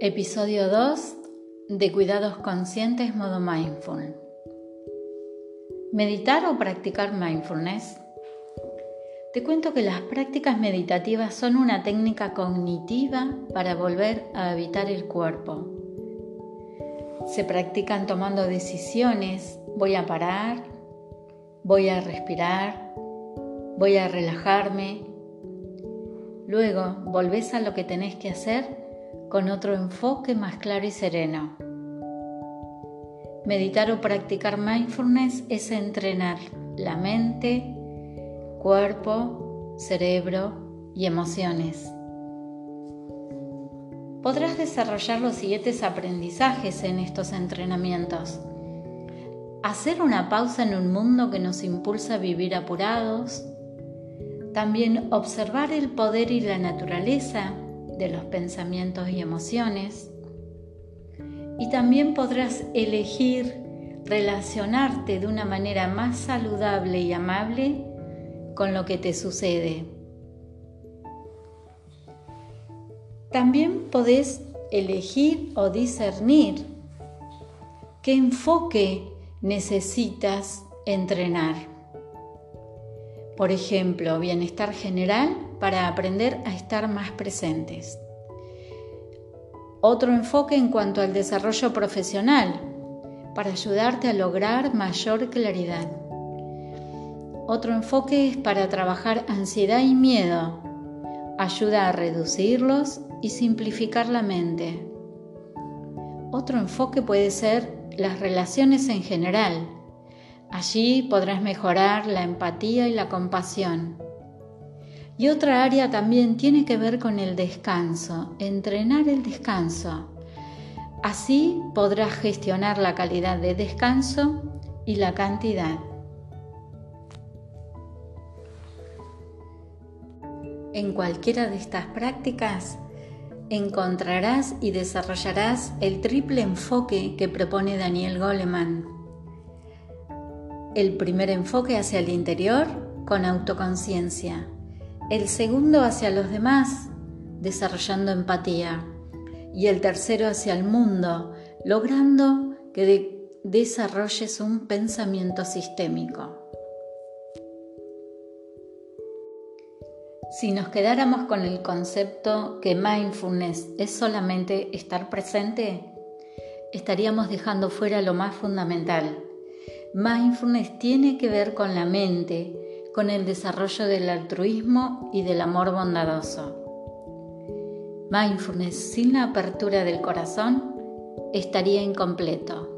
Episodio 2 de Cuidados Conscientes modo Mindful. ¿Meditar o practicar mindfulness? Te cuento que las prácticas meditativas son una técnica cognitiva para volver a habitar el cuerpo. Se practican tomando decisiones, voy a parar, voy a respirar, voy a relajarme. Luego volvés a lo que tenés que hacer con otro enfoque más claro y sereno. Meditar o practicar mindfulness es entrenar la mente, cuerpo, cerebro y emociones. Podrás desarrollar los siguientes aprendizajes en estos entrenamientos. Hacer una pausa en un mundo que nos impulsa a vivir apurados. También observar el poder y la naturaleza de los pensamientos y emociones. Y también podrás elegir relacionarte de una manera más saludable y amable con lo que te sucede. También podés elegir o discernir qué enfoque necesitas entrenar. Por ejemplo, bienestar general para aprender a estar más presentes. Otro enfoque en cuanto al desarrollo profesional, para ayudarte a lograr mayor claridad. Otro enfoque es para trabajar ansiedad y miedo, ayuda a reducirlos y simplificar la mente. Otro enfoque puede ser las relaciones en general, Allí podrás mejorar la empatía y la compasión. Y otra área también tiene que ver con el descanso, entrenar el descanso. Así podrás gestionar la calidad de descanso y la cantidad. En cualquiera de estas prácticas encontrarás y desarrollarás el triple enfoque que propone Daniel Goleman el primer enfoque hacia el interior con autoconciencia. El segundo hacia los demás, desarrollando empatía. Y el tercero hacia el mundo, logrando que desarrolles un pensamiento sistémico. Si nos quedáramos con el concepto que mindfulness es solamente estar presente, estaríamos dejando fuera lo más fundamental, Mindfulness tiene que ver con la mente, con el desarrollo del altruismo y del amor bondadoso. Mindfulness sin la apertura del corazón estaría incompleto.